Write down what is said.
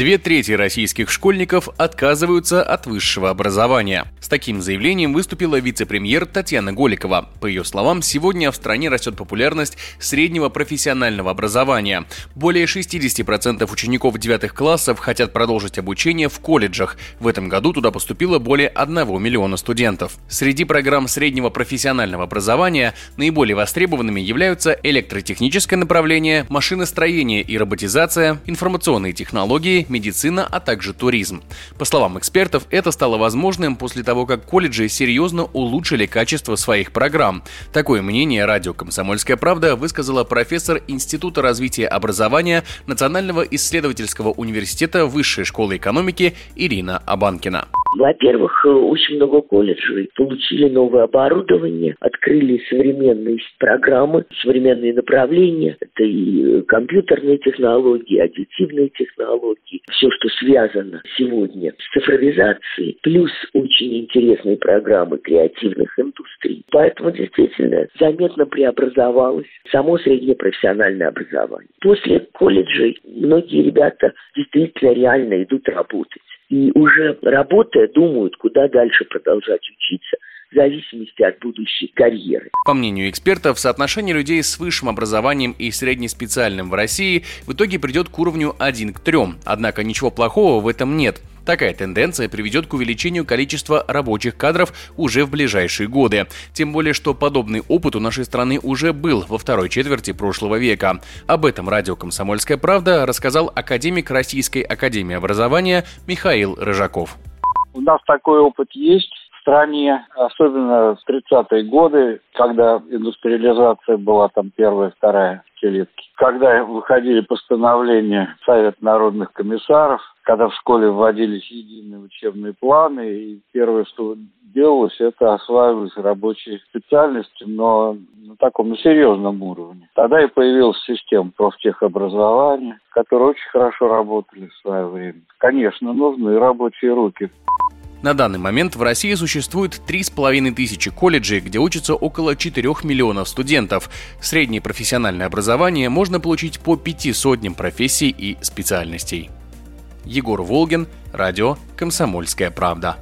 Две трети российских школьников отказываются от высшего образования. С таким заявлением выступила вице-премьер Татьяна Голикова. По ее словам, сегодня в стране растет популярность среднего профессионального образования. Более 60% учеников 9 классов хотят продолжить обучение в колледжах. В этом году туда поступило более 1 миллиона студентов. Среди программ среднего профессионального образования наиболее востребованными являются электротехническое направление, машиностроение и роботизация, информационные технологии, медицина, а также туризм. По словам экспертов, это стало возможным после того, как колледжи серьезно улучшили качество своих программ. Такое мнение радио «Комсомольская правда» высказала профессор Института развития образования Национального исследовательского университета Высшей школы экономики Ирина Абанкина. Во-первых, очень много колледжей получили новое оборудование, открыли современные программы, современные направления. Это и компьютерные технологии, аддитивные технологии, все, что связано сегодня с цифровизацией, плюс очень интересные программы креативных индустрий. Поэтому действительно заметно преобразовалось само среднее профессиональное образование. После колледжей многие ребята действительно реально идут работать и уже работая думают, куда дальше продолжать учиться в зависимости от будущей карьеры. По мнению экспертов, соотношение людей с высшим образованием и среднеспециальным в России в итоге придет к уровню 1 к 3. Однако ничего плохого в этом нет. Такая тенденция приведет к увеличению количества рабочих кадров уже в ближайшие годы. Тем более, что подобный опыт у нашей страны уже был во второй четверти прошлого века. Об этом радио «Комсомольская правда» рассказал академик Российской академии образования Михаил Рыжаков. У нас такой опыт есть в стране, особенно в 30-е годы, когда индустриализация была там первая, вторая пятилетки. Когда выходили постановления Совет народных комиссаров, когда в школе вводились единые учебные планы, и первое, что делалось, это осваивались рабочие специальности, но на таком на серьезном уровне. Тогда и появилась система профтехобразования, которые очень хорошо работали в свое время. Конечно, нужны рабочие руки. На данный момент в России существует 3,5 тысячи колледжей, где учатся около 4 миллионов студентов. Среднее профессиональное образование можно получить по пяти сотням профессий и специальностей. Егор Волгин, радио «Комсомольская правда».